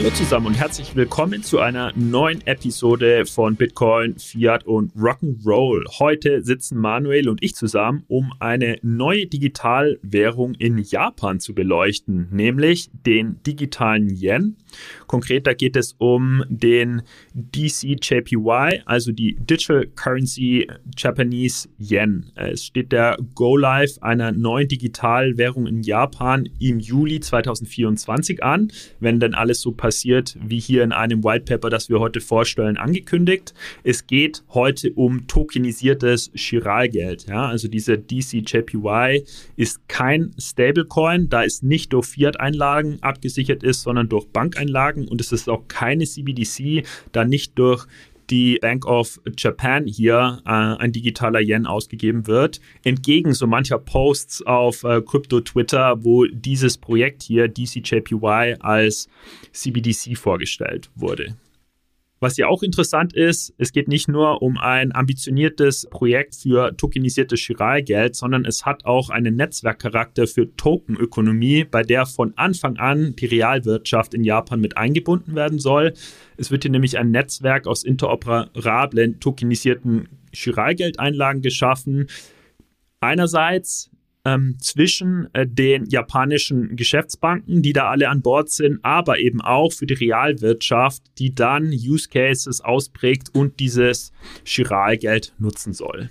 Hallo zusammen und herzlich willkommen zu einer neuen Episode von Bitcoin, Fiat und Rock'n'Roll. Heute sitzen Manuel und ich zusammen, um eine neue Digitalwährung in Japan zu beleuchten, nämlich den digitalen Yen. Konkreter geht es um den DCJPY, also die Digital Currency Japanese Yen. Es steht der Go-Live einer neuen Digitalwährung in Japan im Juli 2024 an, wenn denn alles so passiert, wie hier in einem White Paper, das wir heute vorstellen, angekündigt. Es geht heute um tokenisiertes Chiralgeld. Ja? Also diese DCJPY ist kein Stablecoin, da es nicht durch Fiat-Einlagen abgesichert ist, sondern durch Bankeinlagen und es ist auch keine CBDC, da nicht durch die Bank of Japan hier äh, ein digitaler Yen ausgegeben wird. Entgegen so mancher Posts auf äh, Crypto Twitter, wo dieses Projekt hier, DCJPY, als CBDC vorgestellt wurde. Was ja auch interessant ist, es geht nicht nur um ein ambitioniertes Projekt für tokenisiertes Chiralgeld, sondern es hat auch einen Netzwerkcharakter für Tokenökonomie, bei der von Anfang an die Realwirtschaft in Japan mit eingebunden werden soll. Es wird hier nämlich ein Netzwerk aus interoperablen tokenisierten Chiralgeldeinlagen geschaffen. Einerseits ähm, zwischen äh, den japanischen Geschäftsbanken, die da alle an Bord sind, aber eben auch für die Realwirtschaft, die dann Use Cases ausprägt und dieses Chiralgeld nutzen soll.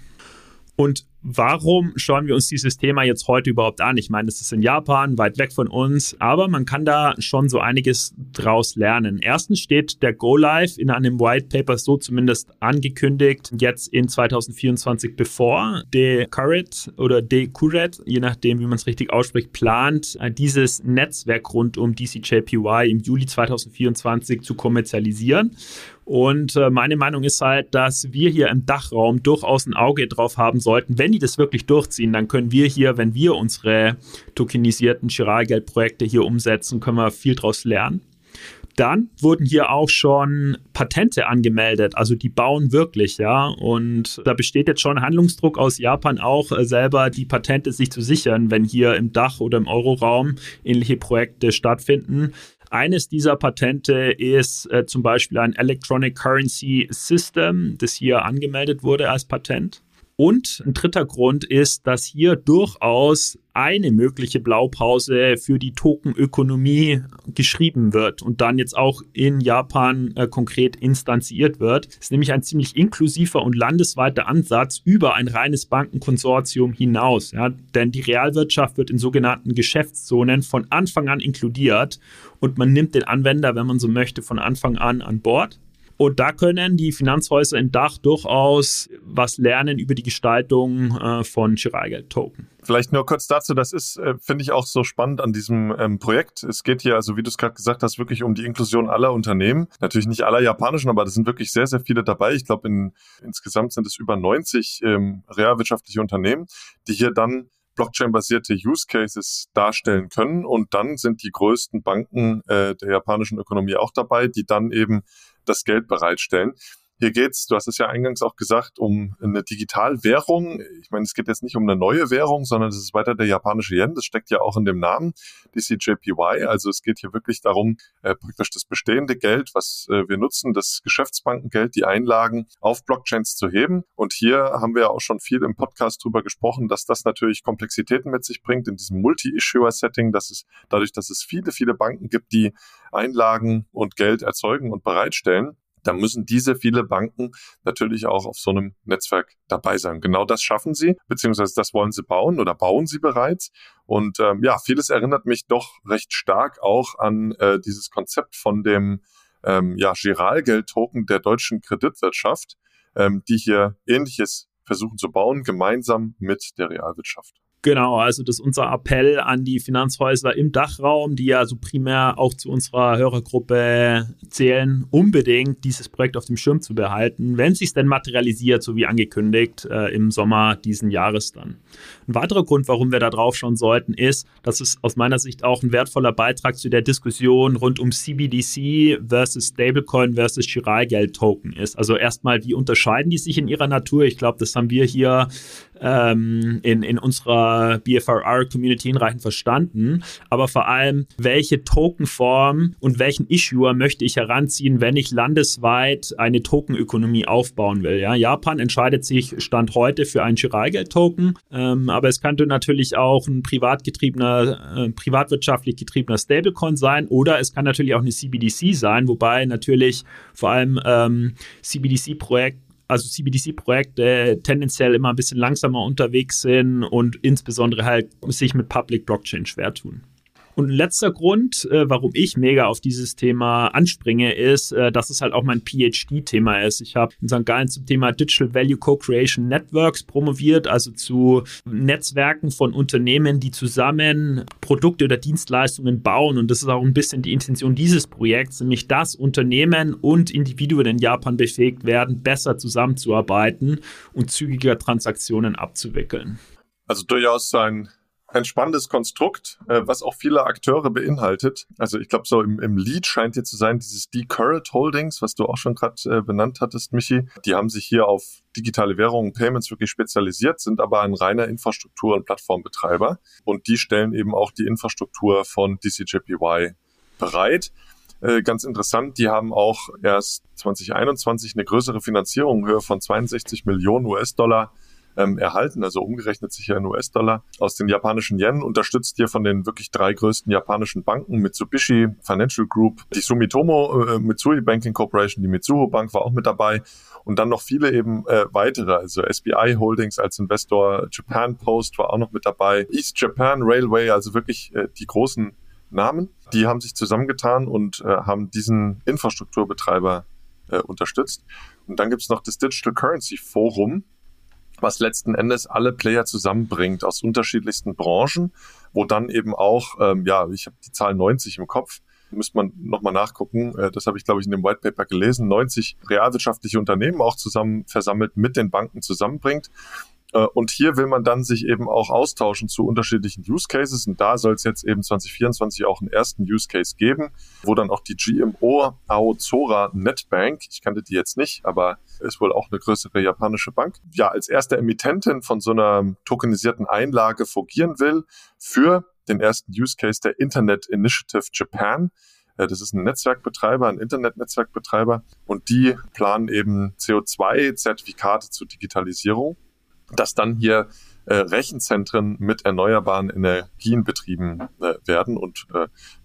Und warum schauen wir uns dieses Thema jetzt heute überhaupt an? Ich meine, es ist in Japan, weit weg von uns, aber man kann da schon so einiges draus lernen. Erstens steht der Go Live in einem White Paper so zumindest angekündigt, jetzt in 2024 bevor. De Curret oder De Curet, je nachdem, wie man es richtig ausspricht, plant, dieses Netzwerk rund um DCJPY im Juli 2024 zu kommerzialisieren. Und äh, meine Meinung ist halt, dass wir hier im Dachraum durchaus ein Auge drauf haben sollten. Wenn die das wirklich durchziehen, dann können wir hier, wenn wir unsere tokenisierten Chiralgeldprojekte hier umsetzen, können wir viel draus lernen. Dann wurden hier auch schon Patente angemeldet, also die bauen wirklich, ja. Und da besteht jetzt schon Handlungsdruck aus Japan auch äh, selber die Patente sich zu sichern, wenn hier im Dach oder im Euroraum ähnliche Projekte stattfinden. Eines dieser Patente ist äh, zum Beispiel ein Electronic Currency System, das hier angemeldet wurde als Patent. Und ein dritter Grund ist, dass hier durchaus eine mögliche Blaupause für die Tokenökonomie geschrieben wird und dann jetzt auch in Japan äh, konkret instanziert wird. Das ist nämlich ein ziemlich inklusiver und landesweiter Ansatz über ein reines Bankenkonsortium hinaus. Ja? Denn die Realwirtschaft wird in sogenannten Geschäftszonen von Anfang an inkludiert und man nimmt den Anwender, wenn man so möchte, von Anfang an an Bord. Und da können die Finanzhäuser in Dach durchaus was lernen über die Gestaltung äh, von Chiralgeld-Token. Vielleicht nur kurz dazu, das ist, äh, finde ich, auch so spannend an diesem ähm, Projekt. Es geht hier, also wie du es gerade gesagt hast, wirklich um die Inklusion aller Unternehmen. Natürlich nicht aller japanischen, aber da sind wirklich sehr, sehr viele dabei. Ich glaube, in, insgesamt sind es über 90 ähm, realwirtschaftliche Unternehmen, die hier dann Blockchain-basierte Use Cases darstellen können. Und dann sind die größten Banken äh, der japanischen Ökonomie auch dabei, die dann eben das Geld bereitstellen. Hier geht's, du hast es ja eingangs auch gesagt, um eine Digitalwährung. Ich meine, es geht jetzt nicht um eine neue Währung, sondern es ist weiter der japanische Yen. Das steckt ja auch in dem Namen DCJPY. Also es geht hier wirklich darum, äh, praktisch das bestehende Geld, was äh, wir nutzen, das Geschäftsbankengeld, die Einlagen auf Blockchains zu heben. Und hier haben wir ja auch schon viel im Podcast drüber gesprochen, dass das natürlich Komplexitäten mit sich bringt in diesem Multi-Issuer-Setting, dass es dadurch, dass es viele, viele Banken gibt, die Einlagen und Geld erzeugen und bereitstellen da müssen diese viele Banken natürlich auch auf so einem Netzwerk dabei sein. Genau das schaffen sie, beziehungsweise das wollen sie bauen oder bauen sie bereits. Und ähm, ja, vieles erinnert mich doch recht stark auch an äh, dieses Konzept von dem ähm, ja, Giralgeld-Token der deutschen Kreditwirtschaft, ähm, die hier Ähnliches versuchen zu bauen, gemeinsam mit der Realwirtschaft. Genau, also das ist unser Appell an die Finanzhäuser im Dachraum, die ja so primär auch zu unserer Hörergruppe zählen, unbedingt dieses Projekt auf dem Schirm zu behalten, wenn es sich denn materialisiert, so wie angekündigt, äh, im Sommer diesen Jahres dann. Ein weiterer Grund, warum wir da drauf schauen sollten, ist, dass es aus meiner Sicht auch ein wertvoller Beitrag zu der Diskussion rund um CBDC versus Stablecoin versus Chiralgeld-Token ist. Also erstmal, wie unterscheiden die sich in ihrer Natur? Ich glaube, das haben wir hier ähm, in, in unserer BFRR-Community hinreichend verstanden. Aber vor allem, welche Tokenform und welchen Issuer möchte ich heranziehen, wenn ich landesweit eine Tokenökonomie aufbauen will. Ja? Japan entscheidet sich Stand heute für einen Giralgeld-Token, ähm, aber es könnte natürlich auch ein privat getriebener, äh, privatwirtschaftlich getriebener Stablecoin sein oder es kann natürlich auch eine CBDC sein, wobei natürlich vor allem ähm, CBDC-Projekt also CBDC-Projekte tendenziell immer ein bisschen langsamer unterwegs sind und insbesondere halt sich mit Public Blockchain schwer tun. Und ein letzter Grund, äh, warum ich mega auf dieses Thema anspringe, ist, äh, dass es halt auch mein PhD-Thema ist. Ich habe in St. Gallen zum Thema Digital Value Co-Creation Networks promoviert, also zu Netzwerken von Unternehmen, die zusammen Produkte oder Dienstleistungen bauen. Und das ist auch ein bisschen die Intention dieses Projekts, nämlich dass Unternehmen und Individuen in Japan befähigt werden, besser zusammenzuarbeiten und zügiger Transaktionen abzuwickeln. Also durchaus ein ein spannendes Konstrukt, äh, was auch viele Akteure beinhaltet. Also ich glaube, so im, im Lead scheint hier zu sein, dieses Decurrent Holdings, was du auch schon gerade äh, benannt hattest, Michi. Die haben sich hier auf digitale Währungen, Payments wirklich spezialisiert, sind aber ein reiner Infrastruktur- und Plattformbetreiber. Und die stellen eben auch die Infrastruktur von DCJPY bereit. Äh, ganz interessant, die haben auch erst 2021 eine größere Finanzierung in Höhe von 62 Millionen US-Dollar ähm, erhalten, also umgerechnet sicher in US-Dollar, aus den japanischen Yen, unterstützt hier von den wirklich drei größten japanischen Banken, Mitsubishi Financial Group, die Sumitomo äh, Mitsui Banking Corporation, die Mitsuho Bank war auch mit dabei und dann noch viele eben äh, weitere, also SBI Holdings als Investor, Japan Post war auch noch mit dabei, East Japan Railway, also wirklich äh, die großen Namen, die haben sich zusammengetan und äh, haben diesen Infrastrukturbetreiber äh, unterstützt. Und dann gibt's noch das Digital Currency Forum, was letzten Endes alle Player zusammenbringt aus unterschiedlichsten Branchen, wo dann eben auch, ähm, ja, ich habe die Zahl 90 im Kopf, müsste man nochmal nachgucken. Äh, das habe ich, glaube ich, in dem White Paper gelesen. 90 realwirtschaftliche Unternehmen auch zusammen versammelt mit den Banken zusammenbringt äh, und hier will man dann sich eben auch austauschen zu unterschiedlichen Use Cases. Und da soll es jetzt eben 2024 auch einen ersten Use Case geben, wo dann auch die GMO Aozora Netbank, ich kannte die jetzt nicht, aber ist wohl auch eine größere japanische Bank, ja, als erste Emittentin von so einer tokenisierten Einlage fungieren will für den ersten Use Case der Internet Initiative Japan. Äh, das ist ein Netzwerkbetreiber, ein Internetnetzwerkbetreiber und die planen eben CO2-Zertifikate zur Digitalisierung dass dann hier äh, Rechenzentren mit erneuerbaren Energien betrieben äh, werden und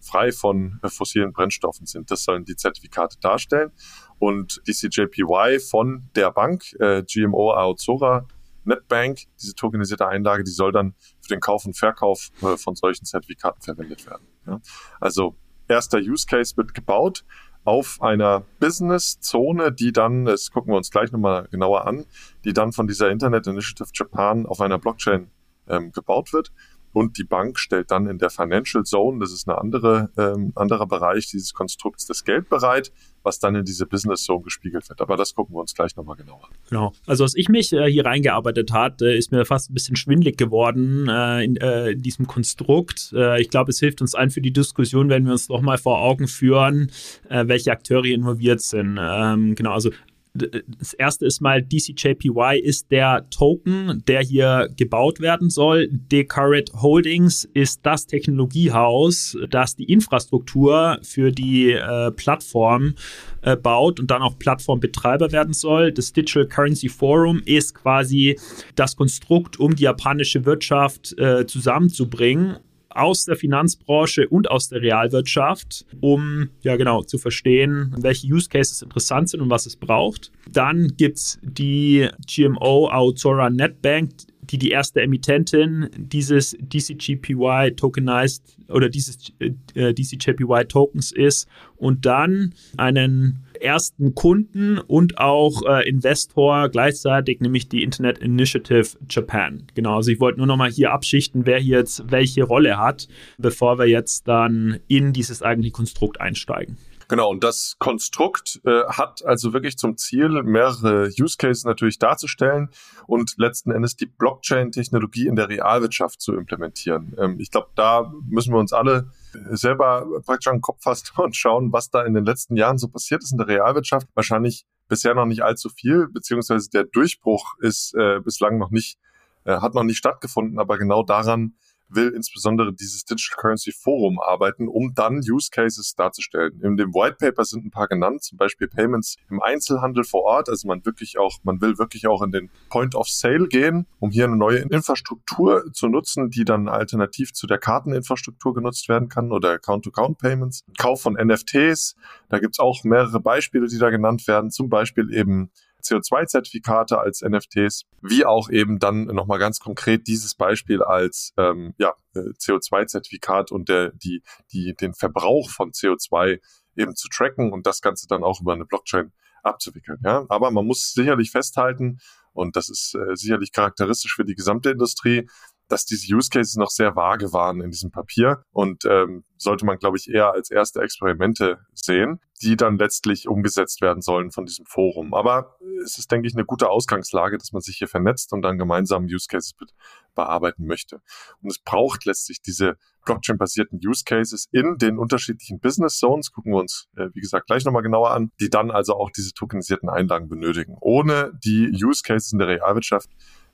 frei von fossilen Brennstoffen sind. Das sollen die Zertifikate darstellen. Und die CJPY von der Bank, äh, GMO Aozora Netbank, diese tokenisierte Einlage, die soll dann für den Kauf und Verkauf äh, von solchen Zertifikaten verwendet werden. Ja? Also erster Use Case wird gebaut auf einer Business-Zone, die dann, das gucken wir uns gleich nochmal genauer an, die dann von dieser Internet Initiative Japan auf einer Blockchain ähm, gebaut wird und die Bank stellt dann in der Financial Zone, das ist eine andere, ähm, anderer Bereich dieses Konstrukts, das Geld bereit, was dann in diese Business Zone gespiegelt wird. Aber das gucken wir uns gleich nochmal genauer an. Genau. Also als ich mich äh, hier reingearbeitet hatte, ist mir fast ein bisschen schwindlig geworden äh, in, äh, in, diesem Konstrukt. Äh, ich glaube, es hilft uns allen für die Diskussion, wenn wir uns nochmal vor Augen führen, äh, welche Akteure involviert sind. Ähm, genau, also das erste ist mal DCJPY ist der Token, der hier gebaut werden soll. Decaret Holdings ist das Technologiehaus, das die Infrastruktur für die äh, Plattform äh, baut und dann auch Plattformbetreiber werden soll. Das Digital Currency Forum ist quasi das Konstrukt, um die japanische Wirtschaft äh, zusammenzubringen aus der Finanzbranche und aus der Realwirtschaft, um ja genau zu verstehen, welche Use Cases interessant sind und was es braucht. Dann gibt es die GMO Aozora Netbank, die die erste Emittentin dieses DCGPY tokenized oder dieses äh, DCGPY Tokens ist und dann einen ersten Kunden und auch äh, Investor gleichzeitig, nämlich die Internet Initiative Japan. Genau, also ich wollte nur noch mal hier abschichten, wer hier jetzt welche Rolle hat, bevor wir jetzt dann in dieses eigentliche Konstrukt einsteigen. Genau, und das Konstrukt äh, hat also wirklich zum Ziel, mehrere Use Cases natürlich darzustellen und letzten Endes die Blockchain-Technologie in der Realwirtschaft zu implementieren. Ähm, ich glaube, da müssen wir uns alle selber praktisch an den Kopf fassen und schauen, was da in den letzten Jahren so passiert ist in der Realwirtschaft. Wahrscheinlich bisher noch nicht allzu viel, beziehungsweise der Durchbruch ist äh, bislang noch nicht äh, hat noch nicht stattgefunden, aber genau daran will insbesondere dieses Digital Currency Forum arbeiten, um dann Use Cases darzustellen. In dem White Paper sind ein paar genannt, zum Beispiel Payments im Einzelhandel vor Ort. Also man wirklich auch, man will wirklich auch in den Point of Sale gehen, um hier eine neue Infrastruktur zu nutzen, die dann alternativ zu der Karteninfrastruktur genutzt werden kann oder Account-to-Account-Payments. Kauf von NFTs, da gibt's auch mehrere Beispiele, die da genannt werden, zum Beispiel eben CO2-Zertifikate als NFTs, wie auch eben dann nochmal ganz konkret dieses Beispiel als ähm, ja, äh, CO2-Zertifikat und der, die, die, den Verbrauch von CO2 eben zu tracken und das Ganze dann auch über eine Blockchain abzuwickeln. Ja? Aber man muss sicherlich festhalten, und das ist äh, sicherlich charakteristisch für die gesamte Industrie, dass diese Use Cases noch sehr vage waren in diesem Papier und ähm, sollte man, glaube ich, eher als erste Experimente sehen, die dann letztlich umgesetzt werden sollen von diesem Forum. Aber es ist, denke ich, eine gute Ausgangslage, dass man sich hier vernetzt und dann gemeinsam Use Cases be bearbeiten möchte. Und es braucht letztlich diese Blockchain-basierten Use Cases in den unterschiedlichen Business Zones, gucken wir uns, äh, wie gesagt, gleich nochmal genauer an, die dann also auch diese tokenisierten Einlagen benötigen. Ohne die Use Cases in der Realwirtschaft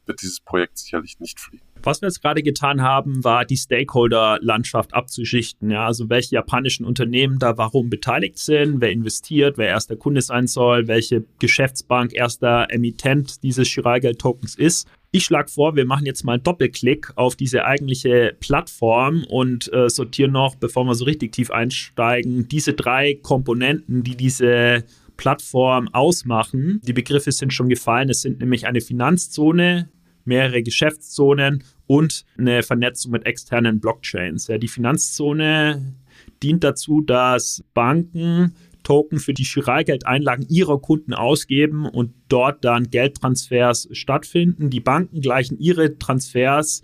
wird dieses Projekt sicherlich nicht fliegen. Was wir jetzt gerade getan haben, war die Stakeholder-Landschaft abzuschichten. Ja, also welche japanischen Unternehmen da warum beteiligt sind, wer investiert, wer erster Kunde sein soll, welche Geschäftsbank erster Emittent dieses Chiralgeld-Tokens ist. Ich schlage vor, wir machen jetzt mal einen Doppelklick auf diese eigentliche Plattform und äh, sortieren noch, bevor wir so richtig tief einsteigen, diese drei Komponenten, die diese Plattform ausmachen. Die Begriffe sind schon gefallen. Es sind nämlich eine Finanzzone, mehrere Geschäftszonen und eine Vernetzung mit externen Blockchains. Ja, die Finanzzone dient dazu, dass Banken Token für die Chiralgeldeinlagen ihrer Kunden ausgeben und dort dann Geldtransfers stattfinden. Die Banken gleichen ihre Transfers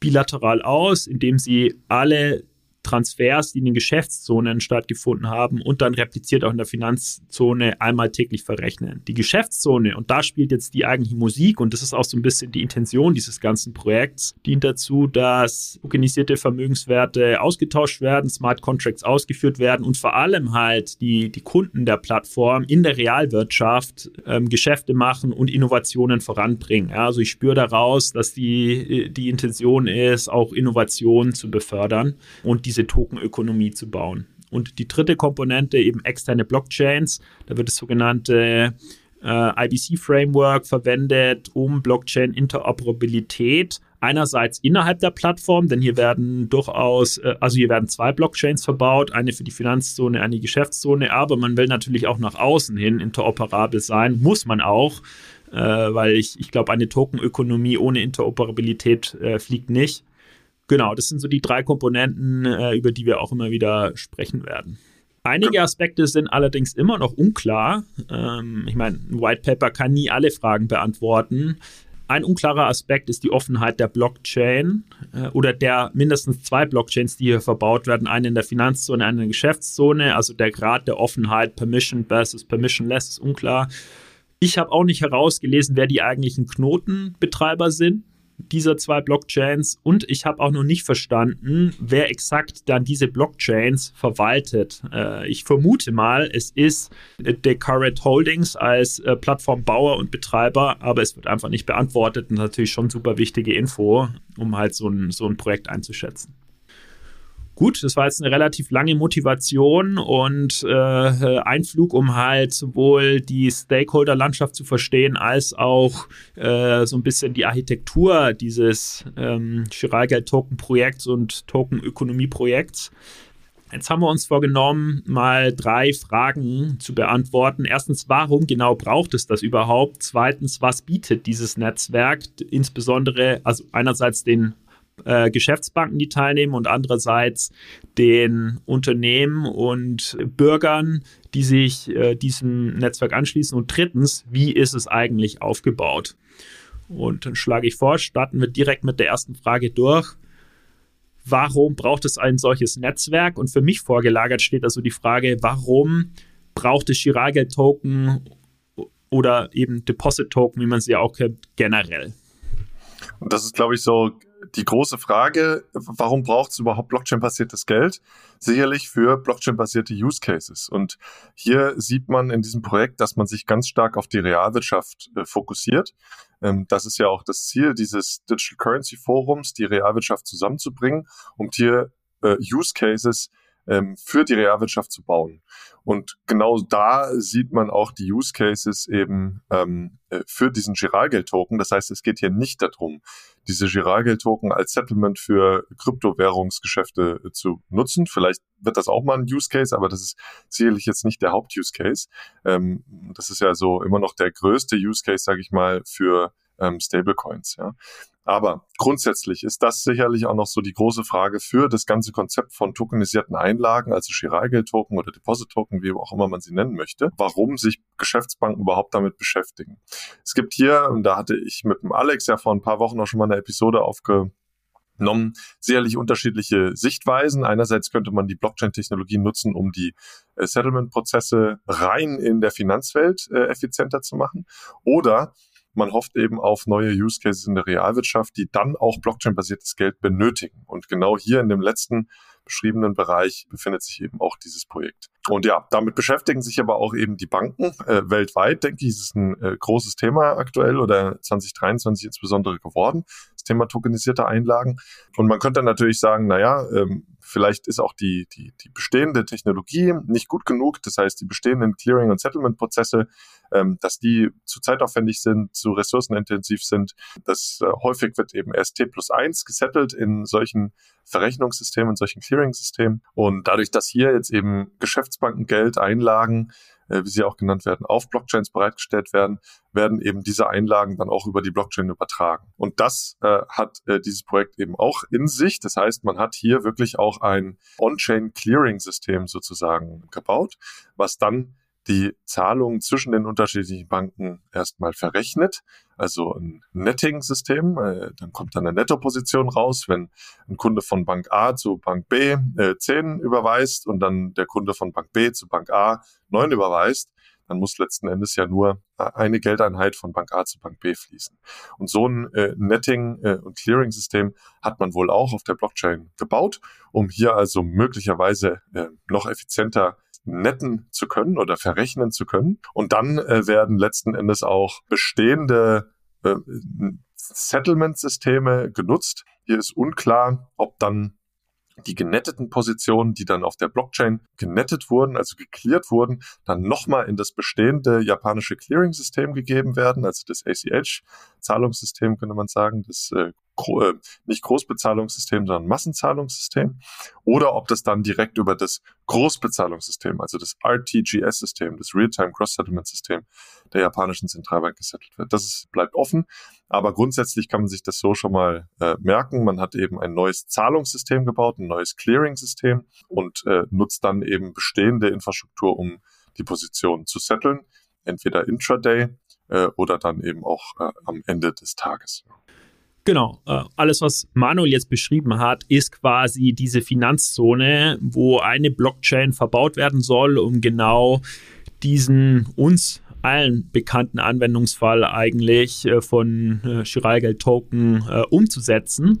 bilateral aus, indem sie alle Transfers, die in den Geschäftszonen stattgefunden haben und dann repliziert auch in der Finanzzone einmal täglich verrechnen. Die Geschäftszone, und da spielt jetzt die eigentliche Musik und das ist auch so ein bisschen die Intention dieses ganzen Projekts, dient dazu, dass organisierte Vermögenswerte ausgetauscht werden, Smart Contracts ausgeführt werden und vor allem halt die, die Kunden der Plattform in der Realwirtschaft ähm, Geschäfte machen und Innovationen voranbringen. Ja, also ich spüre daraus, dass die, die Intention ist, auch Innovationen zu befördern und diese diese Tokenökonomie zu bauen. Und die dritte Komponente, eben externe Blockchains, da wird das sogenannte äh, IBC-Framework verwendet, um Blockchain-Interoperabilität einerseits innerhalb der Plattform, denn hier werden durchaus, äh, also hier werden zwei Blockchains verbaut, eine für die Finanzzone, eine Geschäftszone, aber man will natürlich auch nach außen hin interoperabel sein, muss man auch, äh, weil ich, ich glaube, eine Tokenökonomie ohne Interoperabilität äh, fliegt nicht. Genau, das sind so die drei Komponenten, äh, über die wir auch immer wieder sprechen werden. Einige Aspekte sind allerdings immer noch unklar. Ähm, ich meine, ein White Paper kann nie alle Fragen beantworten. Ein unklarer Aspekt ist die Offenheit der Blockchain äh, oder der mindestens zwei Blockchains, die hier verbaut werden. Eine in der Finanzzone, eine in der Geschäftszone. Also der Grad der Offenheit, Permission versus Permissionless, ist unklar. Ich habe auch nicht herausgelesen, wer die eigentlichen Knotenbetreiber sind dieser zwei Blockchains und ich habe auch noch nicht verstanden, wer exakt dann diese Blockchains verwaltet. Äh, ich vermute mal, es ist Current Holdings als äh, Plattformbauer und Betreiber, aber es wird einfach nicht beantwortet und natürlich schon super wichtige Info, um halt so ein, so ein Projekt einzuschätzen. Gut, das war jetzt eine relativ lange Motivation und äh, Einflug, um halt sowohl die Stakeholder-Landschaft zu verstehen, als auch äh, so ein bisschen die Architektur dieses ähm, Chiralgeld-Token-Projekts und Token-Ökonomie-Projekts. Jetzt haben wir uns vorgenommen, mal drei Fragen zu beantworten. Erstens, warum genau braucht es das überhaupt? Zweitens, was bietet dieses Netzwerk, insbesondere, also einerseits den äh, Geschäftsbanken, die teilnehmen und andererseits den Unternehmen und Bürgern, die sich äh, diesem Netzwerk anschließen. Und drittens, wie ist es eigentlich aufgebaut? Und dann schlage ich vor, starten wir direkt mit der ersten Frage durch. Warum braucht es ein solches Netzwerk? Und für mich vorgelagert steht also die Frage, warum braucht es Chiralgeld-Token oder eben Deposit-Token, wie man sie ja auch kennt, generell? Und das ist, glaube ich, so die große Frage, warum braucht es überhaupt Blockchain-basiertes Geld? Sicherlich für Blockchain-basierte Use Cases. Und hier sieht man in diesem Projekt, dass man sich ganz stark auf die Realwirtschaft äh, fokussiert. Ähm, das ist ja auch das Ziel dieses Digital Currency Forums, die Realwirtschaft zusammenzubringen, um hier äh, Use Cases ähm, für die Realwirtschaft zu bauen. Und genau da sieht man auch die Use Cases eben ähm, äh, für diesen Giralgeld-Token. Das heißt, es geht hier nicht darum, diese Giralgeld-Token als Settlement für Kryptowährungsgeschäfte äh, zu nutzen. Vielleicht wird das auch mal ein Use Case, aber das ist sicherlich jetzt nicht der Haupt-Use Case. Ähm, das ist ja so immer noch der größte Use Case, sage ich mal, für ähm, Stablecoins. Ja. Aber grundsätzlich ist das sicherlich auch noch so die große Frage für das ganze Konzept von tokenisierten Einlagen, also Chiralgeld-Token oder Deposit-Token, wie auch immer man sie nennen möchte, warum sich Geschäftsbanken überhaupt damit beschäftigen. Es gibt hier, und da hatte ich mit dem Alex ja vor ein paar Wochen auch schon mal eine Episode aufge genommen sicherlich unterschiedliche Sichtweisen. Einerseits könnte man die Blockchain-Technologie nutzen, um die äh, Settlement-Prozesse rein in der Finanzwelt äh, effizienter zu machen. Oder man hofft eben auf neue Use Cases in der Realwirtschaft, die dann auch Blockchain-basiertes Geld benötigen. Und genau hier in dem letzten beschriebenen Bereich befindet sich eben auch dieses Projekt. Und ja, damit beschäftigen sich aber auch eben die Banken äh, weltweit, denke ich, ist es ein äh, großes Thema aktuell oder 2023 insbesondere geworden, das Thema tokenisierte Einlagen. Und man könnte natürlich sagen, naja, ähm, vielleicht ist auch die, die, die bestehende Technologie nicht gut genug. Das heißt, die bestehenden Clearing- und Settlement-Prozesse, ähm, dass die zu zeitaufwendig sind, zu ressourcenintensiv sind. Das äh, häufig wird eben erst T plus eins gesettelt in solchen Verrechnungssystemen, in solchen Clearing-Systemen. Und dadurch, dass hier jetzt eben Geschäftsbankengeld, Einlagen äh, wie sie auch genannt werden, auf Blockchains bereitgestellt werden, werden eben diese Einlagen dann auch über die Blockchain übertragen. Und das äh, hat äh, dieses Projekt eben auch in sich. Das heißt, man hat hier wirklich auch ein On-Chain Clearing-System sozusagen gebaut, was dann die Zahlungen zwischen den unterschiedlichen Banken erstmal verrechnet, also ein Netting-System. Äh, dann kommt dann eine Nettoposition raus, wenn ein Kunde von Bank A zu Bank B äh, 10 überweist und dann der Kunde von Bank B zu Bank A 9 überweist, dann muss letzten Endes ja nur eine Geldeinheit von Bank A zu Bank B fließen. Und so ein äh, Netting- äh, und Clearing-System hat man wohl auch auf der Blockchain gebaut, um hier also möglicherweise äh, noch effizienter netten zu können oder verrechnen zu können. Und dann äh, werden letzten Endes auch bestehende äh, Settlement-Systeme genutzt. Hier ist unklar, ob dann die genetteten Positionen, die dann auf der Blockchain genettet wurden, also geklärt wurden, dann nochmal in das bestehende japanische Clearing-System gegeben werden, also das ACH-Zahlungssystem könnte man sagen, das äh, nicht Großbezahlungssystem, sondern Massenzahlungssystem, oder ob das dann direkt über das Großbezahlungssystem, also das RTGS-System, das Real-Time Cross-Settlement-System der japanischen Zentralbank gesettelt wird. Das ist, bleibt offen, aber grundsätzlich kann man sich das so schon mal äh, merken. Man hat eben ein neues Zahlungssystem gebaut, ein neues Clearing-System und äh, nutzt dann eben bestehende Infrastruktur, um die Position zu setteln, entweder intraday äh, oder dann eben auch äh, am Ende des Tages. Genau, äh, alles, was Manuel jetzt beschrieben hat, ist quasi diese Finanzzone, wo eine Blockchain verbaut werden soll, um genau diesen uns allen bekannten Anwendungsfall eigentlich äh, von äh, Chiralgeld-Token umzusetzen.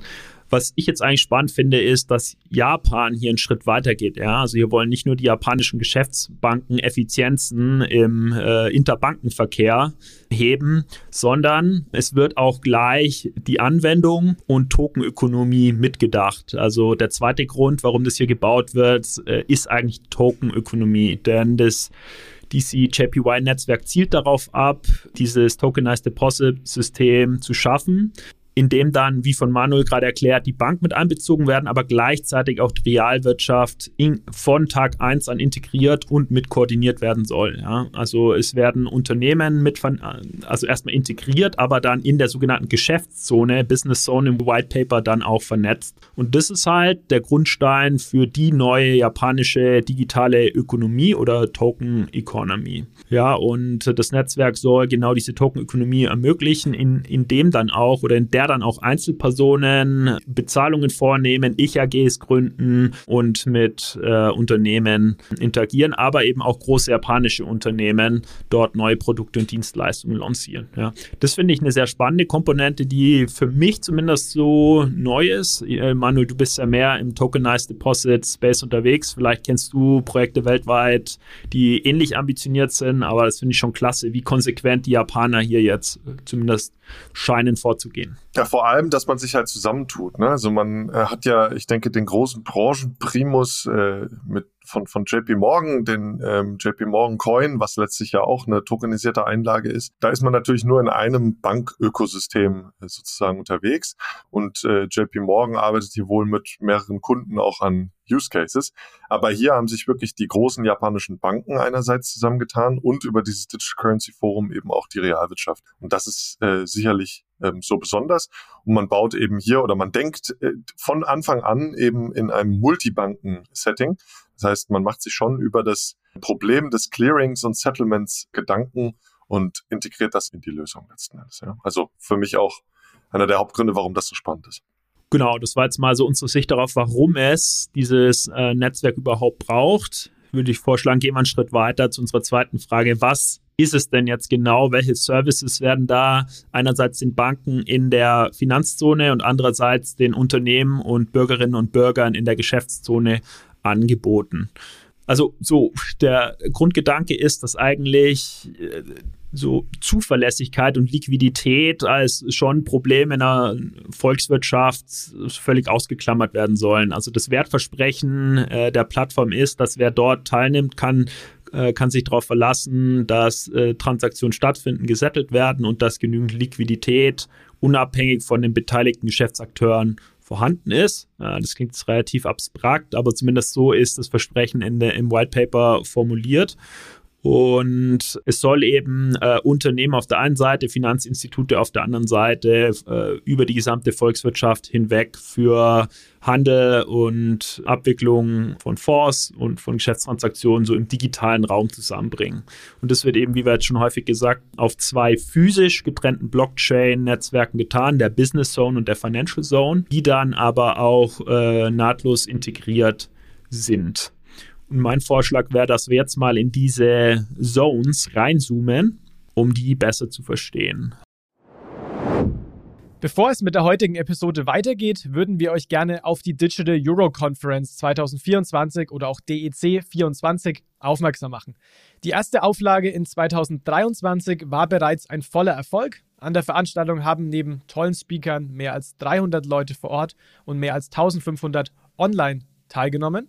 Was ich jetzt eigentlich spannend finde, ist, dass Japan hier einen Schritt weiter geht. Ja? Also hier wollen nicht nur die japanischen Geschäftsbanken Effizienzen im äh, Interbankenverkehr heben, sondern es wird auch gleich die Anwendung und Tokenökonomie mitgedacht. Also der zweite Grund, warum das hier gebaut wird, äh, ist eigentlich Tokenökonomie. Denn das DC JPY-Netzwerk zielt darauf ab, dieses Tokenized Deposit-System zu schaffen in dem dann, wie von Manuel gerade erklärt, die Bank mit einbezogen werden, aber gleichzeitig auch die Realwirtschaft in, von Tag 1 an integriert und mit koordiniert werden soll. Ja? Also es werden Unternehmen mit, also erstmal integriert, aber dann in der sogenannten Geschäftszone, Business Zone im White Paper dann auch vernetzt. Und das ist halt der Grundstein für die neue japanische digitale Ökonomie oder Token Economy. Ja, und das Netzwerk soll genau diese Token Ökonomie ermöglichen, in, in dem dann auch oder in der dann auch Einzelpersonen Bezahlungen vornehmen, Ich-AGs gründen und mit äh, Unternehmen interagieren, aber eben auch große japanische Unternehmen dort neue Produkte und Dienstleistungen lancieren. Ja. Das finde ich eine sehr spannende Komponente, die für mich zumindest so neu ist. Äh, Manuel, du bist ja mehr im Tokenized Deposit Space unterwegs. Vielleicht kennst du Projekte weltweit, die ähnlich ambitioniert sind, aber das finde ich schon klasse, wie konsequent die Japaner hier jetzt äh, zumindest scheinen vorzugehen. Ja, vor allem, dass man sich halt zusammentut. Ne? Also man äh, hat ja, ich denke, den großen Branchenprimus äh, mit von, von JP Morgan, den ähm, JP Morgan Coin, was letztlich ja auch eine tokenisierte Einlage ist. Da ist man natürlich nur in einem Bankökosystem äh, sozusagen unterwegs. Und äh, JP Morgan arbeitet hier wohl mit mehreren Kunden auch an Use Cases. Aber hier haben sich wirklich die großen japanischen Banken einerseits zusammengetan und über dieses Digital Currency Forum eben auch die Realwirtschaft. Und das ist äh, sicherlich ähm, so besonders. Und man baut eben hier oder man denkt äh, von Anfang an eben in einem Multibanken-Setting. Das heißt, man macht sich schon über das Problem des Clearings und Settlements Gedanken und integriert das in die Lösung letzten Endes. Ja. Also für mich auch einer der Hauptgründe, warum das so spannend ist. Genau, das war jetzt mal so unsere Sicht darauf, warum es dieses äh, Netzwerk überhaupt braucht. Würde ich vorschlagen, gehen wir einen Schritt weiter zu unserer zweiten Frage. Was ist es denn jetzt genau? Welche Services werden da einerseits den Banken in der Finanzzone und andererseits den Unternehmen und Bürgerinnen und Bürgern in der Geschäftszone angeboten? Also so, der Grundgedanke ist, dass eigentlich äh, so Zuverlässigkeit und Liquidität als schon Problem in einer Volkswirtschaft völlig ausgeklammert werden sollen. Also das Wertversprechen äh, der Plattform ist, dass wer dort teilnimmt, kann äh, kann sich darauf verlassen, dass äh, Transaktionen stattfinden, gesettelt werden und dass genügend Liquidität unabhängig von den beteiligten Geschäftsakteuren vorhanden ist. Äh, das klingt jetzt relativ abstrakt, aber zumindest so ist das Versprechen in der, im White Paper formuliert. Und es soll eben äh, Unternehmen auf der einen Seite, Finanzinstitute auf der anderen Seite äh, über die gesamte Volkswirtschaft hinweg für Handel und Abwicklung von Fonds und von Geschäftstransaktionen so im digitalen Raum zusammenbringen. Und das wird eben, wie wir jetzt schon häufig gesagt, auf zwei physisch getrennten Blockchain-Netzwerken getan, der Business Zone und der Financial Zone, die dann aber auch äh, nahtlos integriert sind. Und mein Vorschlag wäre, dass wir jetzt mal in diese Zones reinzoomen, um die besser zu verstehen. Bevor es mit der heutigen Episode weitergeht, würden wir euch gerne auf die Digital Euro Conference 2024 oder auch DEC 24 aufmerksam machen. Die erste Auflage in 2023 war bereits ein voller Erfolg. An der Veranstaltung haben neben tollen Speakern mehr als 300 Leute vor Ort und mehr als 1500 online teilgenommen.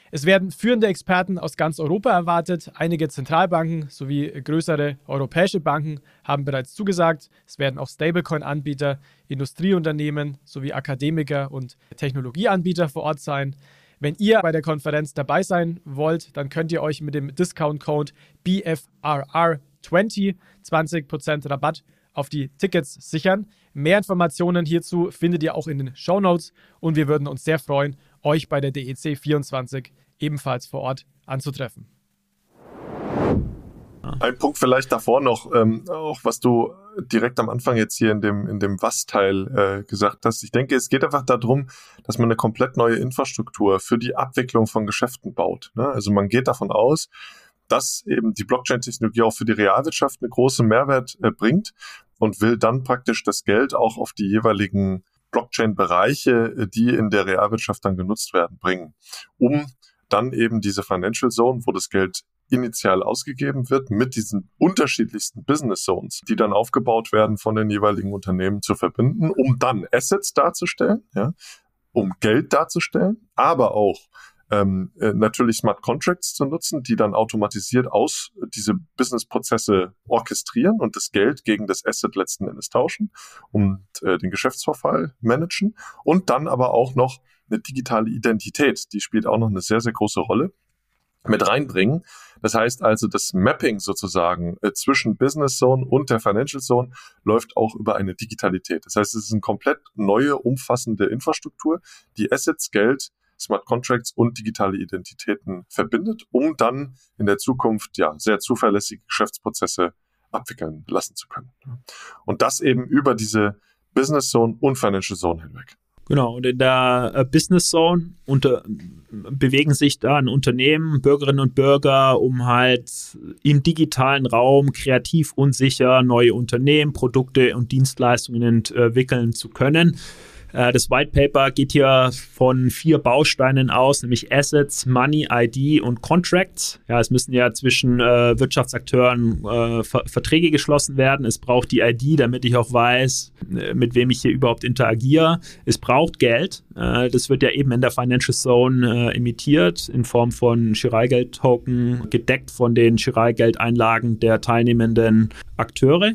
Es werden führende Experten aus ganz Europa erwartet. Einige Zentralbanken sowie größere europäische Banken haben bereits zugesagt. Es werden auch Stablecoin-Anbieter, Industrieunternehmen sowie Akademiker und Technologieanbieter vor Ort sein. Wenn ihr bei der Konferenz dabei sein wollt, dann könnt ihr euch mit dem Discount-Code BFRR20 20% Rabatt auf die Tickets sichern. Mehr Informationen hierzu findet ihr auch in den Show Notes und wir würden uns sehr freuen, euch bei der DEC 24 ebenfalls vor Ort anzutreffen. Ein Punkt vielleicht davor noch, ähm, auch was du direkt am Anfang jetzt hier in dem, in dem Was-Teil äh, gesagt hast. Ich denke, es geht einfach darum, dass man eine komplett neue Infrastruktur für die Abwicklung von Geschäften baut. Ne? Also man geht davon aus, dass eben die Blockchain-Technologie auch für die Realwirtschaft einen großen Mehrwert äh, bringt und will dann praktisch das Geld auch auf die jeweiligen Blockchain-Bereiche, äh, die in der Realwirtschaft dann genutzt werden, bringen, um dann eben diese Financial Zone, wo das Geld initial ausgegeben wird, mit diesen unterschiedlichsten Business Zones, die dann aufgebaut werden von den jeweiligen Unternehmen zu verbinden, um dann Assets darzustellen, ja, um Geld darzustellen, aber auch ähm, äh, natürlich Smart Contracts zu nutzen, die dann automatisiert aus diese Business-Prozesse orchestrieren und das Geld gegen das Asset letzten Endes tauschen und äh, den Geschäftsverfall managen und dann aber auch noch eine digitale Identität, die spielt auch noch eine sehr, sehr große Rolle. mit reinbringen. Das heißt also, das Mapping sozusagen äh, zwischen Business Zone und der Financial Zone läuft auch über eine Digitalität. Das heißt, es ist eine komplett neue, umfassende Infrastruktur, die Assets, Geld, Smart Contracts und digitale Identitäten verbindet, um dann in der Zukunft ja sehr zuverlässige Geschäftsprozesse abwickeln lassen zu können. Und das eben über diese Business Zone und Financial Zone hinweg. Genau, und in der äh, Business Zone unter, bewegen sich dann Unternehmen, Bürgerinnen und Bürger, um halt im digitalen Raum kreativ und sicher neue Unternehmen, Produkte und Dienstleistungen entwickeln zu können. Äh, das White Paper geht hier von vier Bausteinen aus, nämlich Assets, Money, ID und Contracts. Ja, es müssen ja zwischen äh, Wirtschaftsakteuren äh, Ver Verträge geschlossen werden. Es braucht die ID, damit ich auch weiß, äh, mit wem ich hier überhaupt interagiere. Es braucht Geld. Äh, das wird ja eben in der Financial Zone äh, emittiert in Form von Chiralgeld-Token, gedeckt von den Chiralgeldeinlagen der teilnehmenden Akteure.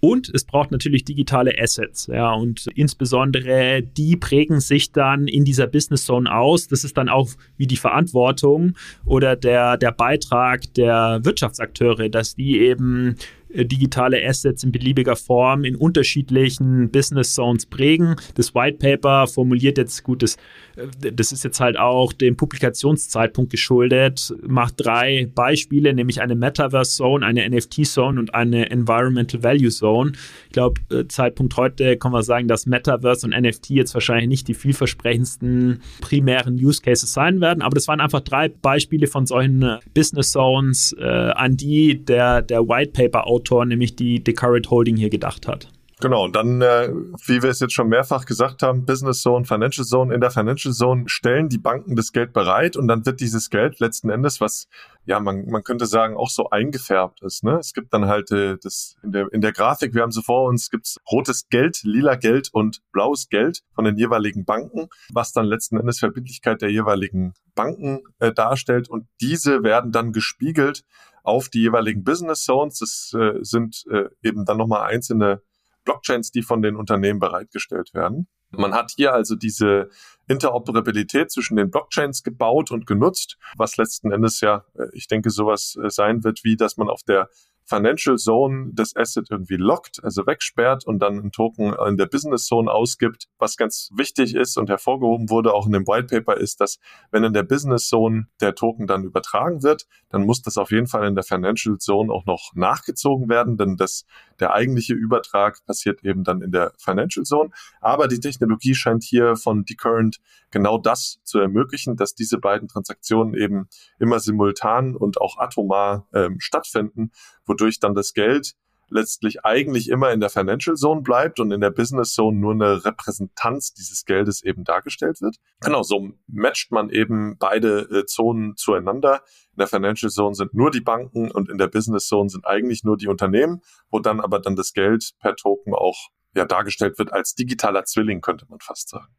Und es braucht natürlich digitale Assets. Ja, und insbesondere die prägen sich dann in dieser Business Zone aus. Das ist dann auch wie die Verantwortung oder der, der Beitrag der Wirtschaftsakteure, dass die eben digitale Assets in beliebiger Form in unterschiedlichen Business Zones prägen. Das White Paper formuliert jetzt gut, das, äh, das ist jetzt halt auch dem Publikationszeitpunkt geschuldet, macht drei Beispiele, nämlich eine Metaverse Zone, eine NFT Zone und eine Environmental Value Zone. Ich glaube, äh, Zeitpunkt heute kann man sagen, dass Metaverse und NFT jetzt wahrscheinlich nicht die vielversprechendsten primären Use Cases sein werden, aber das waren einfach drei Beispiele von solchen Business Zones, äh, an die der, der White Paper Autor, nämlich die Decarit Holding hier gedacht hat. Genau, und dann, äh, wie wir es jetzt schon mehrfach gesagt haben, Business Zone, Financial Zone. In der Financial Zone stellen die Banken das Geld bereit und dann wird dieses Geld letzten Endes, was ja man, man könnte sagen, auch so eingefärbt ist. Ne? Es gibt dann halt äh, das in der, in der Grafik, wir haben sie vor uns, gibt's rotes Geld, lila Geld und blaues Geld von den jeweiligen Banken, was dann letzten Endes Verbindlichkeit der jeweiligen Banken äh, darstellt. Und diese werden dann gespiegelt auf die jeweiligen Business Zones. Das äh, sind äh, eben dann nochmal einzelne Blockchains, die von den Unternehmen bereitgestellt werden. Man hat hier also diese Interoperabilität zwischen den Blockchains gebaut und genutzt, was letzten Endes ja, äh, ich denke, sowas äh, sein wird, wie dass man auf der Financial Zone das Asset irgendwie lockt, also wegsperrt und dann einen Token in der Business Zone ausgibt. Was ganz wichtig ist und hervorgehoben wurde auch in dem White Paper ist, dass wenn in der Business Zone der Token dann übertragen wird, dann muss das auf jeden Fall in der Financial Zone auch noch nachgezogen werden, denn das, der eigentliche Übertrag passiert eben dann in der Financial Zone. Aber die Technologie scheint hier von Decurrent genau das zu ermöglichen, dass diese beiden Transaktionen eben immer simultan und auch atomar ähm, stattfinden, wodurch dann das Geld letztlich eigentlich immer in der Financial Zone bleibt und in der Business Zone nur eine Repräsentanz dieses Geldes eben dargestellt wird. Genau, so matcht man eben beide äh, Zonen zueinander. In der Financial Zone sind nur die Banken und in der Business Zone sind eigentlich nur die Unternehmen, wo dann aber dann das Geld per Token auch ja dargestellt wird als digitaler Zwilling, könnte man fast sagen.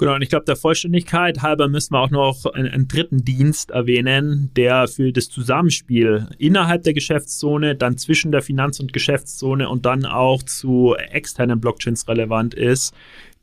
Genau, und ich glaube, der Vollständigkeit halber müssen wir auch noch einen, einen, dritten Dienst erwähnen, der für das Zusammenspiel innerhalb der Geschäftszone, dann zwischen der Finanz- und Geschäftszone und dann auch zu externen Blockchains relevant ist,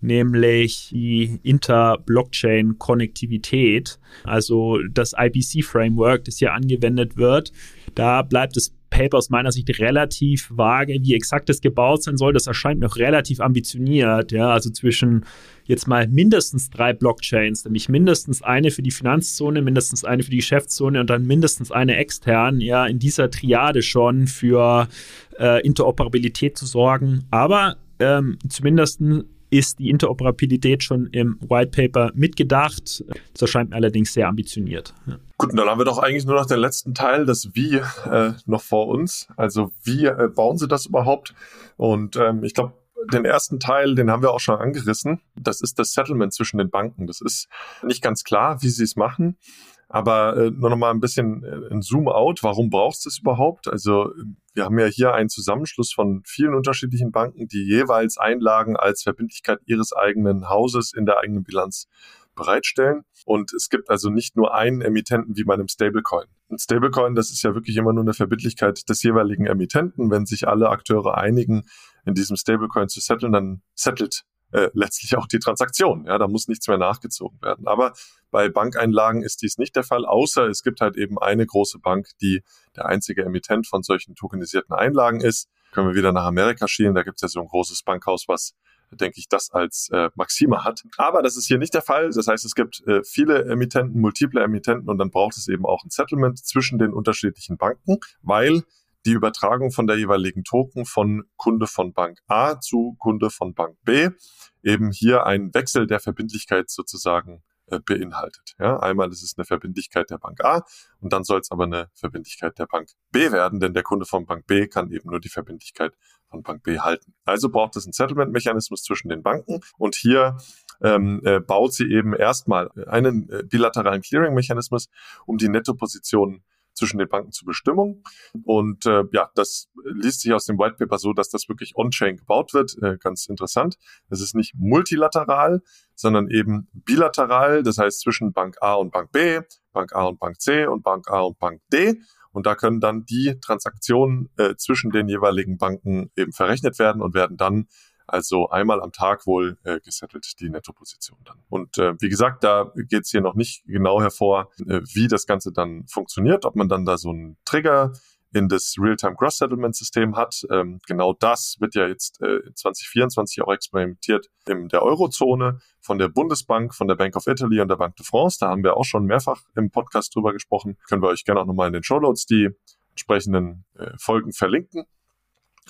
nämlich die Inter-Blockchain-Konnektivität, also das IBC-Framework, das hier angewendet wird. Da bleibt es Paper aus meiner Sicht relativ vage, wie exakt es gebaut sein soll. Das erscheint noch relativ ambitioniert, ja, also zwischen jetzt mal mindestens drei Blockchains, nämlich mindestens eine für die Finanzzone, mindestens eine für die Geschäftszone und dann mindestens eine extern, ja, in dieser Triade schon für äh, Interoperabilität zu sorgen. Aber ähm, zumindest ist die Interoperabilität schon im White Paper mitgedacht. Das erscheint mir allerdings sehr ambitioniert. Gut, dann haben wir doch eigentlich nur noch den letzten Teil, das Wie, äh, noch vor uns. Also wie äh, bauen Sie das überhaupt? Und ähm, ich glaube, den ersten Teil, den haben wir auch schon angerissen. Das ist das Settlement zwischen den Banken. Das ist nicht ganz klar, wie sie es machen. Aber äh, nur noch mal ein bisschen äh, ein Zoom-out. Warum brauchst du es überhaupt? Also wir haben ja hier einen Zusammenschluss von vielen unterschiedlichen Banken, die jeweils Einlagen als Verbindlichkeit ihres eigenen Hauses in der eigenen Bilanz bereitstellen. Und es gibt also nicht nur einen Emittenten wie bei einem Stablecoin. Ein Stablecoin, das ist ja wirklich immer nur eine Verbindlichkeit des jeweiligen Emittenten. Wenn sich alle Akteure einigen, in diesem Stablecoin zu setteln, dann settelt äh, letztlich auch die Transaktion. Ja, da muss nichts mehr nachgezogen werden. Aber bei Bankeinlagen ist dies nicht der Fall, außer es gibt halt eben eine große Bank, die der einzige Emittent von solchen tokenisierten Einlagen ist. Können wir wieder nach Amerika schielen, da gibt es ja so ein großes Bankhaus, was denke ich, das als äh, Maxime hat. Aber das ist hier nicht der Fall. Das heißt, es gibt äh, viele Emittenten, multiple Emittenten und dann braucht es eben auch ein Settlement zwischen den unterschiedlichen Banken, weil die Übertragung von der jeweiligen Token von Kunde von Bank A zu Kunde von Bank B eben hier einen Wechsel der Verbindlichkeit sozusagen äh, beinhaltet. Ja, einmal ist es eine Verbindlichkeit der Bank A und dann soll es aber eine Verbindlichkeit der Bank B werden, denn der Kunde von Bank B kann eben nur die Verbindlichkeit von Bank B halten. Also braucht es einen Settlement-Mechanismus zwischen den Banken und hier ähm, äh, baut sie eben erstmal einen äh, bilateralen Clearing-Mechanismus, um die Nettoposition zwischen den Banken zur Bestimmung. Und äh, ja, das liest sich aus dem White Paper so, dass das wirklich on-chain gebaut wird. Äh, ganz interessant. Es ist nicht multilateral, sondern eben bilateral, das heißt zwischen Bank A und Bank B, Bank A und Bank C und Bank A und Bank D. Und da können dann die Transaktionen äh, zwischen den jeweiligen Banken eben verrechnet werden und werden dann also einmal am Tag wohl äh, gesettelt, die Nettoposition dann. Und äh, wie gesagt, da geht es hier noch nicht genau hervor, äh, wie das Ganze dann funktioniert, ob man dann da so einen Trigger in das Real-Time Cross-Settlement-System hat. Ähm, genau das wird ja jetzt äh, 2024 auch experimentiert in der Eurozone von der Bundesbank, von der Bank of Italy und der Bank de France. Da haben wir auch schon mehrfach im Podcast drüber gesprochen. Können wir euch gerne auch nochmal in den Show Notes die entsprechenden äh, Folgen verlinken.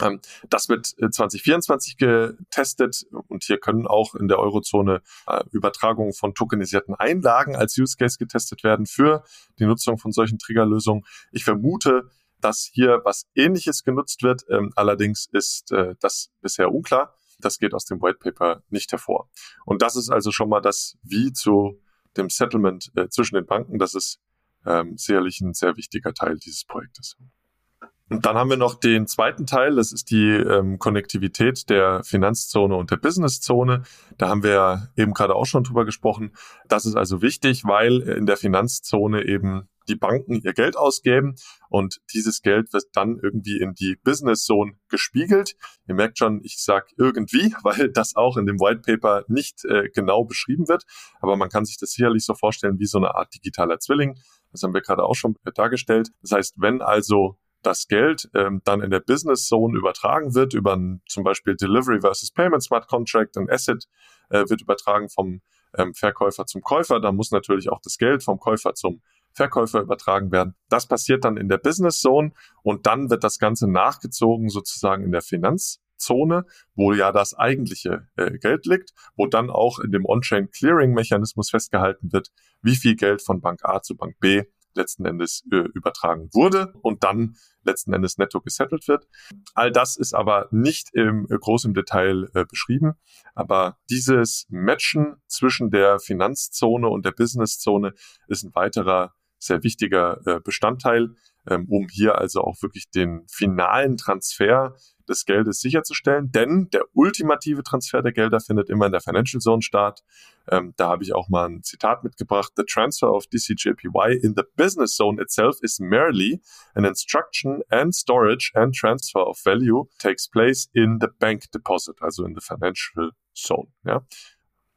Ähm, das wird 2024 äh, getestet und hier können auch in der Eurozone äh, Übertragungen von tokenisierten Einlagen als Use Case getestet werden für die Nutzung von solchen Triggerlösungen. Ich vermute, dass hier was Ähnliches genutzt wird. Ähm, allerdings ist äh, das bisher unklar. Das geht aus dem White Paper nicht hervor. Und das ist also schon mal das Wie zu dem Settlement zwischen den Banken. Das ist ähm, sicherlich ein sehr wichtiger Teil dieses Projektes. Und dann haben wir noch den zweiten Teil, das ist die ähm, Konnektivität der Finanzzone und der Businesszone. Da haben wir eben gerade auch schon drüber gesprochen. Das ist also wichtig, weil in der Finanzzone eben die Banken ihr Geld ausgeben und dieses Geld wird dann irgendwie in die Business Zone gespiegelt. Ihr merkt schon, ich sage irgendwie, weil das auch in dem White Paper nicht äh, genau beschrieben wird, aber man kann sich das sicherlich so vorstellen wie so eine Art digitaler Zwilling. Das haben wir gerade auch schon dargestellt. Das heißt, wenn also das Geld ähm, dann in der Business Zone übertragen wird über ein, zum Beispiel Delivery versus Payment Smart Contract, ein Asset äh, wird übertragen vom ähm, Verkäufer zum Käufer, da muss natürlich auch das Geld vom Käufer zum Verkäufer übertragen werden. Das passiert dann in der Business Zone und dann wird das Ganze nachgezogen sozusagen in der Finanzzone, wo ja das eigentliche äh, Geld liegt, wo dann auch in dem On-Chain Clearing Mechanismus festgehalten wird, wie viel Geld von Bank A zu Bank B letzten Endes äh, übertragen wurde und dann letzten Endes netto gesettelt wird. All das ist aber nicht im äh, groß im Detail äh, beschrieben, aber dieses Matchen zwischen der Finanzzone und der Businesszone ist ein weiterer sehr wichtiger äh, Bestandteil, ähm, um hier also auch wirklich den finalen Transfer des Geldes sicherzustellen, denn der ultimative Transfer der Gelder findet immer in der Financial Zone statt. Ähm, da habe ich auch mal ein Zitat mitgebracht. The transfer of DCJPY in the business zone itself is merely an instruction and storage and transfer of value takes place in the bank deposit, also in the financial zone. Ja?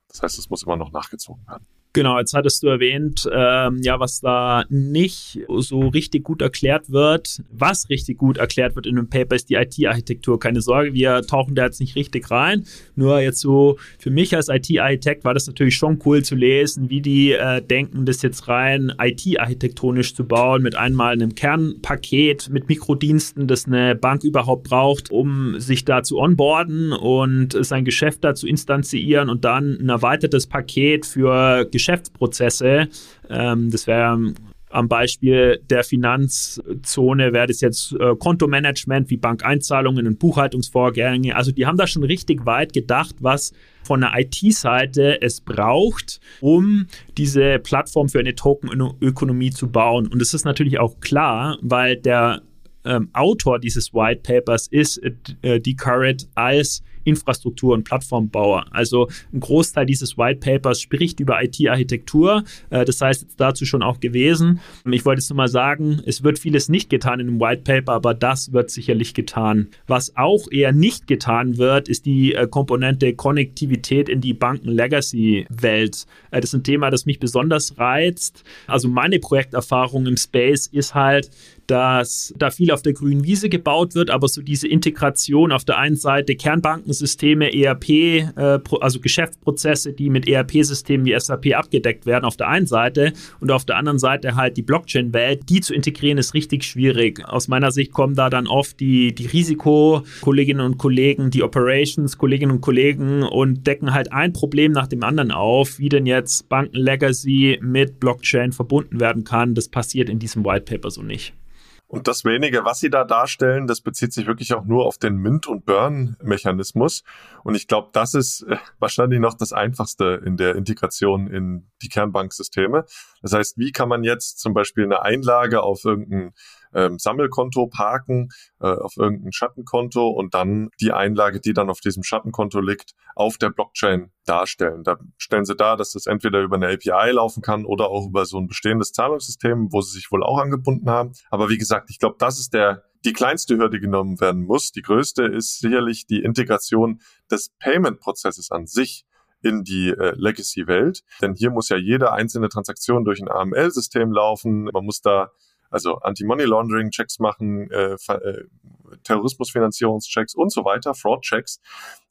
Das heißt, es muss immer noch nachgezogen werden. Genau, jetzt hattest du erwähnt, ähm, ja, was da nicht so richtig gut erklärt wird. Was richtig gut erklärt wird in dem Paper ist die IT-Architektur. Keine Sorge, wir tauchen da jetzt nicht richtig rein. Nur jetzt so für mich als IT-Architekt war das natürlich schon cool zu lesen, wie die äh, denken, das jetzt rein IT-architektonisch zu bauen, mit einmal einem Kernpaket, mit Mikrodiensten, das eine Bank überhaupt braucht, um sich da zu onboarden und sein Geschäft da zu instanzieren und dann ein erweitertes Paket für Geschäftsprozesse. Ähm, das wäre am Beispiel der Finanzzone wäre das jetzt äh, Kontomanagement wie Bankeinzahlungen und Buchhaltungsvorgänge. Also die haben da schon richtig weit gedacht, was von der IT-Seite es braucht, um diese Plattform für eine Tokenökonomie zu bauen. Und es ist natürlich auch klar, weil der ähm, Autor dieses White Papers ist äh, die Current als Infrastruktur- und Plattformbauer. Also ein Großteil dieses White Papers spricht über IT-Architektur. Äh, das heißt jetzt dazu schon auch gewesen. Ich wollte jetzt nur mal sagen, es wird vieles nicht getan in dem White Paper, aber das wird sicherlich getan. Was auch eher nicht getan wird, ist die äh, Komponente Konnektivität in die Banken-Legacy-Welt. Äh, das ist ein Thema, das mich besonders reizt. Also meine Projekterfahrung im Space ist halt, dass da viel auf der grünen Wiese gebaut wird, aber so diese Integration auf der einen Seite Kernbankensysteme, ERP, äh, also Geschäftsprozesse, die mit ERP-Systemen wie SAP abgedeckt werden, auf der einen Seite und auf der anderen Seite halt die Blockchain-Welt, die zu integrieren, ist richtig schwierig. Aus meiner Sicht kommen da dann oft die, die Risikokolleginnen und Kollegen, die Operations-Kolleginnen und Kollegen und decken halt ein Problem nach dem anderen auf, wie denn jetzt Banken-Legacy mit Blockchain verbunden werden kann. Das passiert in diesem White Paper so nicht. Und das wenige, was sie da darstellen, das bezieht sich wirklich auch nur auf den Mint- und Burn-Mechanismus. Und ich glaube, das ist äh, wahrscheinlich noch das Einfachste in der Integration in die Kernbanksysteme. Das heißt, wie kann man jetzt zum Beispiel eine Einlage auf irgendein ähm, Sammelkonto parken, äh, auf irgendein Schattenkonto und dann die Einlage, die dann auf diesem Schattenkonto liegt, auf der Blockchain darstellen. Da stellen sie dar, dass das entweder über eine API laufen kann oder auch über so ein bestehendes Zahlungssystem, wo sie sich wohl auch angebunden haben. Aber wie gesagt, ich glaube, das ist der die kleinste Hürde genommen werden muss. Die größte ist sicherlich die Integration des Payment-Prozesses an sich in die äh, Legacy-Welt. Denn hier muss ja jede einzelne Transaktion durch ein AML-System laufen. Man muss da also Anti-Money-Laundering-Checks machen, äh, äh, Terrorismusfinanzierungschecks und so weiter, Fraud-Checks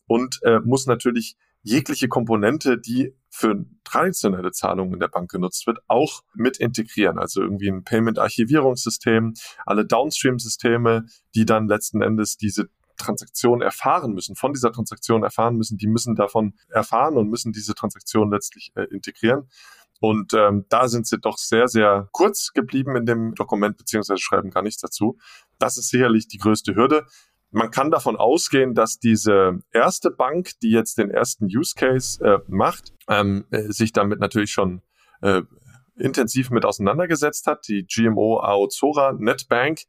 und äh, muss natürlich jegliche Komponente, die für traditionelle Zahlungen in der Bank genutzt wird, auch mit integrieren. Also irgendwie ein Payment-Archivierungssystem, alle Downstream-Systeme, die dann letzten Endes diese Transaktion erfahren müssen, von dieser Transaktion erfahren müssen, die müssen davon erfahren und müssen diese Transaktion letztlich äh, integrieren. Und ähm, da sind sie doch sehr, sehr kurz geblieben in dem Dokument, beziehungsweise schreiben gar nichts dazu. Das ist sicherlich die größte Hürde. Man kann davon ausgehen, dass diese erste Bank, die jetzt den ersten Use Case äh, macht, ähm, äh, sich damit natürlich schon äh, intensiv mit auseinandergesetzt hat, die GMO Aozora Netbank.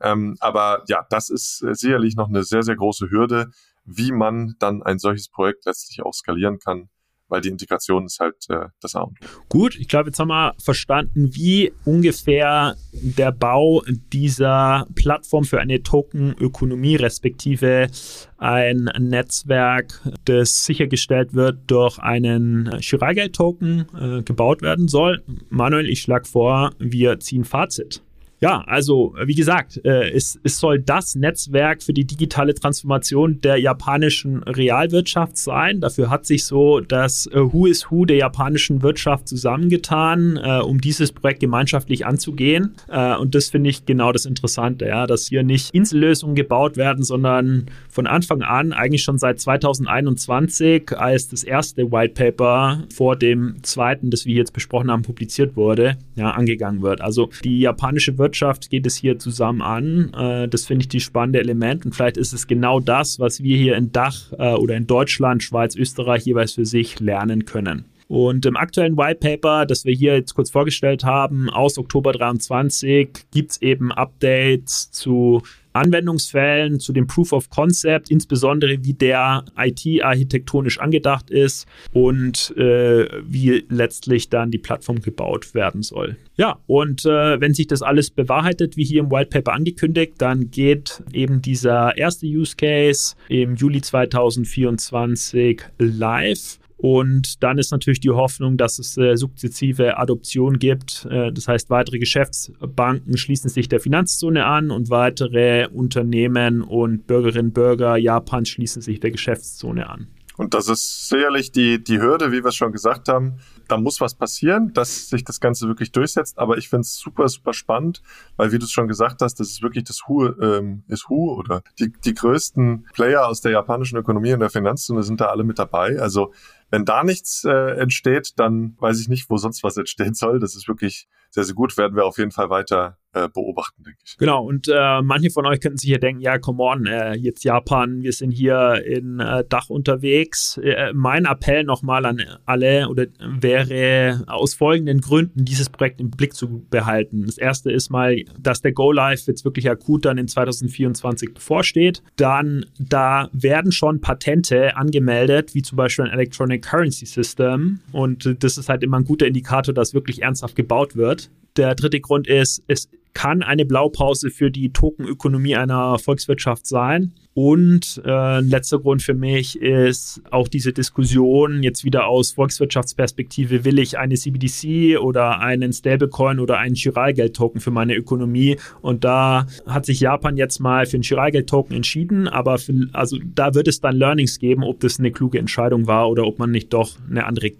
Ähm, aber ja, das ist äh, sicherlich noch eine sehr, sehr große Hürde, wie man dann ein solches Projekt letztlich auch skalieren kann weil die Integration ist halt äh, das A und Gut, ich glaube, jetzt haben wir verstanden, wie ungefähr der Bau dieser Plattform für eine Tokenökonomie respektive ein Netzwerk, das sichergestellt wird durch einen Chiralgeld-Token äh, gebaut werden soll. Manuel, ich schlage vor, wir ziehen Fazit. Ja, also wie gesagt, äh, es, es soll das Netzwerk für die digitale Transformation der japanischen Realwirtschaft sein. Dafür hat sich so das äh, Who is Who der japanischen Wirtschaft zusammengetan, äh, um dieses Projekt gemeinschaftlich anzugehen. Äh, und das finde ich genau das Interessante, ja, dass hier nicht Insellösungen gebaut werden, sondern von Anfang an, eigentlich schon seit 2021, als das erste White Paper vor dem zweiten, das wir jetzt besprochen haben, publiziert wurde, ja, angegangen wird. Also die japanische Wirtschaft Wirtschaft geht es hier zusammen an. Äh, das finde ich die spannende Element und vielleicht ist es genau das, was wir hier in Dach äh, oder in Deutschland, Schweiz, Österreich jeweils für sich lernen können. Und im aktuellen White Paper, das wir hier jetzt kurz vorgestellt haben, aus Oktober 23, gibt es eben Updates zu Anwendungsfällen, zu dem Proof of Concept, insbesondere wie der IT architektonisch angedacht ist und äh, wie letztlich dann die Plattform gebaut werden soll. Ja, und äh, wenn sich das alles bewahrheitet, wie hier im White Paper angekündigt, dann geht eben dieser erste Use Case im Juli 2024 live. Und dann ist natürlich die Hoffnung, dass es äh, sukzessive Adoption gibt. Äh, das heißt, weitere Geschäftsbanken schließen sich der Finanzzone an und weitere Unternehmen und Bürgerinnen und Bürger Japans schließen sich der Geschäftszone an. Und das ist sicherlich die, die Hürde, wie wir es schon gesagt haben. Da muss was passieren, dass sich das Ganze wirklich durchsetzt. Aber ich finde es super, super spannend, weil wie du es schon gesagt hast, das ist wirklich das Hu, ähm, ist Hu oder die, die größten Player aus der japanischen Ökonomie und der Finanzzone sind da alle mit dabei. Also wenn da nichts äh, entsteht, dann weiß ich nicht, wo sonst was entstehen soll. Das ist wirklich sehr, sehr gut. Werden wir auf jeden Fall weiter äh, beobachten, denke ich. Genau, und äh, manche von euch könnten sich ja denken, ja, come on, äh, jetzt Japan, wir sind hier in äh, Dach unterwegs. Äh, mein Appell nochmal an alle oder wäre aus folgenden Gründen dieses Projekt im Blick zu behalten. Das erste ist mal, dass der Go Live jetzt wirklich akut dann in 2024 bevorsteht. Dann, da werden schon Patente angemeldet, wie zum Beispiel ein Electronic Currency System. Und das ist halt immer ein guter Indikator, dass wirklich ernsthaft gebaut wird. Der dritte Grund ist, es kann eine Blaupause für die Tokenökonomie einer Volkswirtschaft sein. Und äh, letzter Grund für mich ist auch diese Diskussion jetzt wieder aus Volkswirtschaftsperspektive, will ich eine CBDC oder einen Stablecoin oder einen Chiralgeld-Token für meine Ökonomie? Und da hat sich Japan jetzt mal für einen Chiralgeld-Token entschieden, aber für, also da wird es dann Learnings geben, ob das eine kluge Entscheidung war oder ob man nicht doch eine andere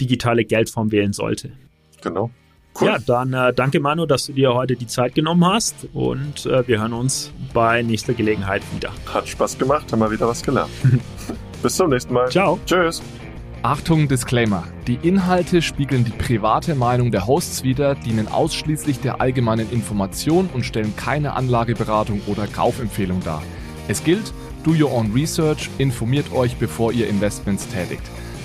digitale Geldform wählen sollte. Genau. Cool. Ja, dann äh, danke Manu, dass du dir heute die Zeit genommen hast und äh, wir hören uns bei nächster Gelegenheit wieder. Hat Spaß gemacht, haben wir wieder was gelernt. Bis zum nächsten Mal. Ciao. Tschüss. Achtung, Disclaimer. Die Inhalte spiegeln die private Meinung der Hosts wider, dienen ausschließlich der allgemeinen Information und stellen keine Anlageberatung oder Kaufempfehlung dar. Es gilt, do your own research, informiert euch, bevor ihr Investments tätigt.